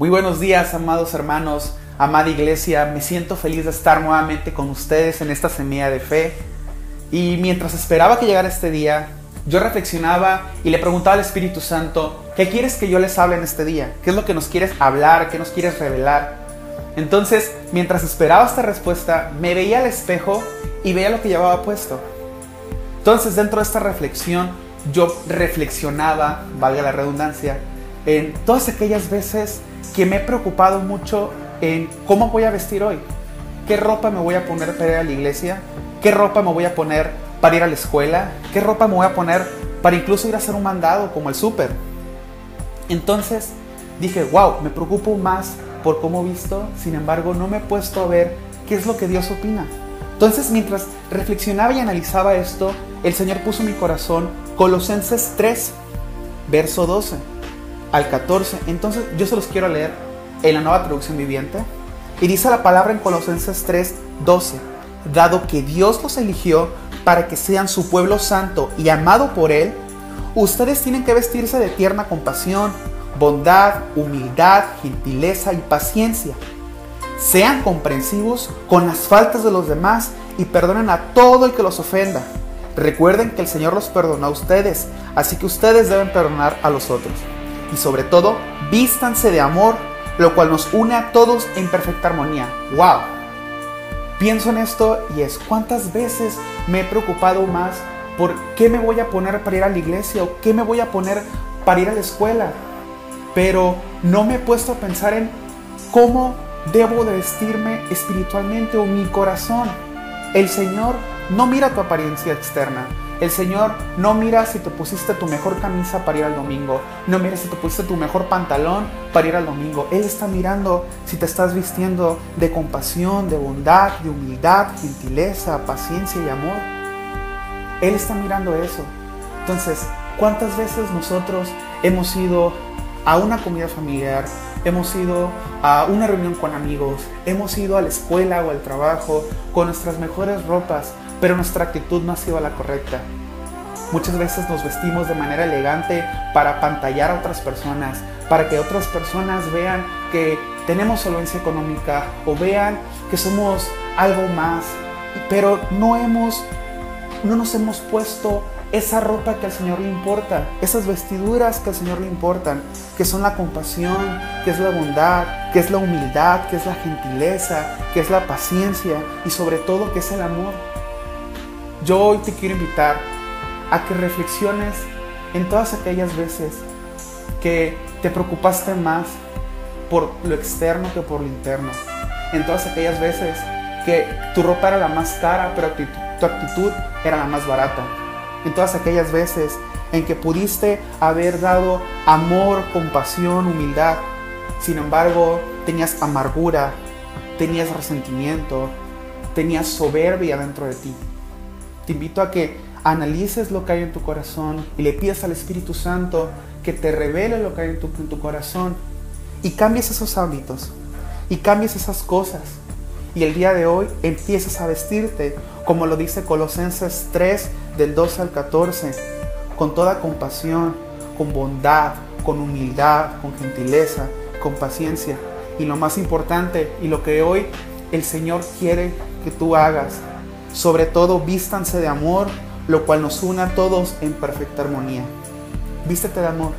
Muy buenos días, amados hermanos, amada iglesia. Me siento feliz de estar nuevamente con ustedes en esta semilla de fe. Y mientras esperaba que llegara este día, yo reflexionaba y le preguntaba al Espíritu Santo, ¿qué quieres que yo les hable en este día? ¿Qué es lo que nos quieres hablar? ¿Qué nos quieres revelar? Entonces, mientras esperaba esta respuesta, me veía al espejo y veía lo que llevaba puesto. Entonces, dentro de esta reflexión, yo reflexionaba, valga la redundancia, en todas aquellas veces que me he preocupado mucho en cómo voy a vestir hoy, qué ropa me voy a poner para ir a la iglesia, qué ropa me voy a poner para ir a la escuela, qué ropa me voy a poner para incluso ir a hacer un mandado como el súper. Entonces dije, wow, me preocupo más por cómo visto, sin embargo no me he puesto a ver qué es lo que Dios opina. Entonces mientras reflexionaba y analizaba esto, el Señor puso mi corazón Colosenses 3, verso 12 al 14. Entonces yo se los quiero leer en la nueva traducción viviente. Y dice la palabra en Colosenses 3, 12. Dado que Dios los eligió para que sean su pueblo santo y amado por Él, ustedes tienen que vestirse de tierna compasión, bondad, humildad, gentileza y paciencia. Sean comprensivos con las faltas de los demás y perdonen a todo el que los ofenda. Recuerden que el Señor los perdonó a ustedes, así que ustedes deben perdonar a los otros y sobre todo vístanse de amor, lo cual nos une a todos en perfecta armonía. ¡Wow! Pienso en esto y es cuántas veces me he preocupado más por qué me voy a poner para ir a la iglesia o qué me voy a poner para ir a la escuela. Pero no me he puesto a pensar en cómo debo de vestirme espiritualmente o mi corazón. El Señor no mira tu apariencia externa, el Señor no mira si te pusiste tu mejor camisa para ir al domingo, no mira si te pusiste tu mejor pantalón para ir al domingo. Él está mirando si te estás vistiendo de compasión, de bondad, de humildad, gentileza, paciencia y amor. Él está mirando eso. Entonces, ¿cuántas veces nosotros hemos ido a una comida familiar, hemos ido a una reunión con amigos, hemos ido a la escuela o al trabajo con nuestras mejores ropas, pero nuestra actitud no ha sido la correcta. Muchas veces nos vestimos de manera elegante para pantallar a otras personas, para que otras personas vean que tenemos solvencia económica o vean que somos algo más, pero no hemos no nos hemos puesto esa ropa que al Señor le importa, esas vestiduras que al Señor le importan, que son la compasión, que es la bondad, que es la humildad, que es la gentileza, que es la paciencia y sobre todo que es el amor. Yo hoy te quiero invitar a que reflexiones en todas aquellas veces que te preocupaste más por lo externo que por lo interno. En todas aquellas veces que tu ropa era la más cara, pero tu actitud era la más barata. En todas aquellas veces en que pudiste haber dado amor, compasión, humildad. Sin embargo, tenías amargura, tenías resentimiento, tenías soberbia dentro de ti. Te invito a que analices lo que hay en tu corazón y le pidas al Espíritu Santo que te revele lo que hay en tu, corazón y cambies esos hábitos y cambies esas cosas. Y el día de hoy empiezas a vestirte, como lo dice Colosenses 3, del 12 al 14, con toda compasión, con bondad, con humildad, con gentileza, con paciencia. Y lo más importante, y lo que hoy el Señor quiere que tú hagas, sobre todo vístanse de amor, lo cual nos une a todos en perfecta armonía. Vístete de amor.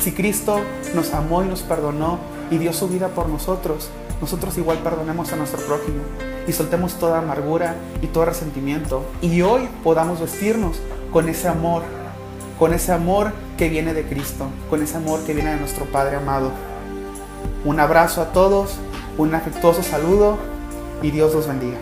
Si Cristo nos amó y nos perdonó y dio su vida por nosotros, nosotros igual perdonemos a nuestro prójimo y soltemos toda amargura y todo resentimiento. Y hoy podamos vestirnos con ese amor, con ese amor que viene de Cristo, con ese amor que viene de nuestro Padre amado. Un abrazo a todos, un afectuoso saludo y Dios los bendiga.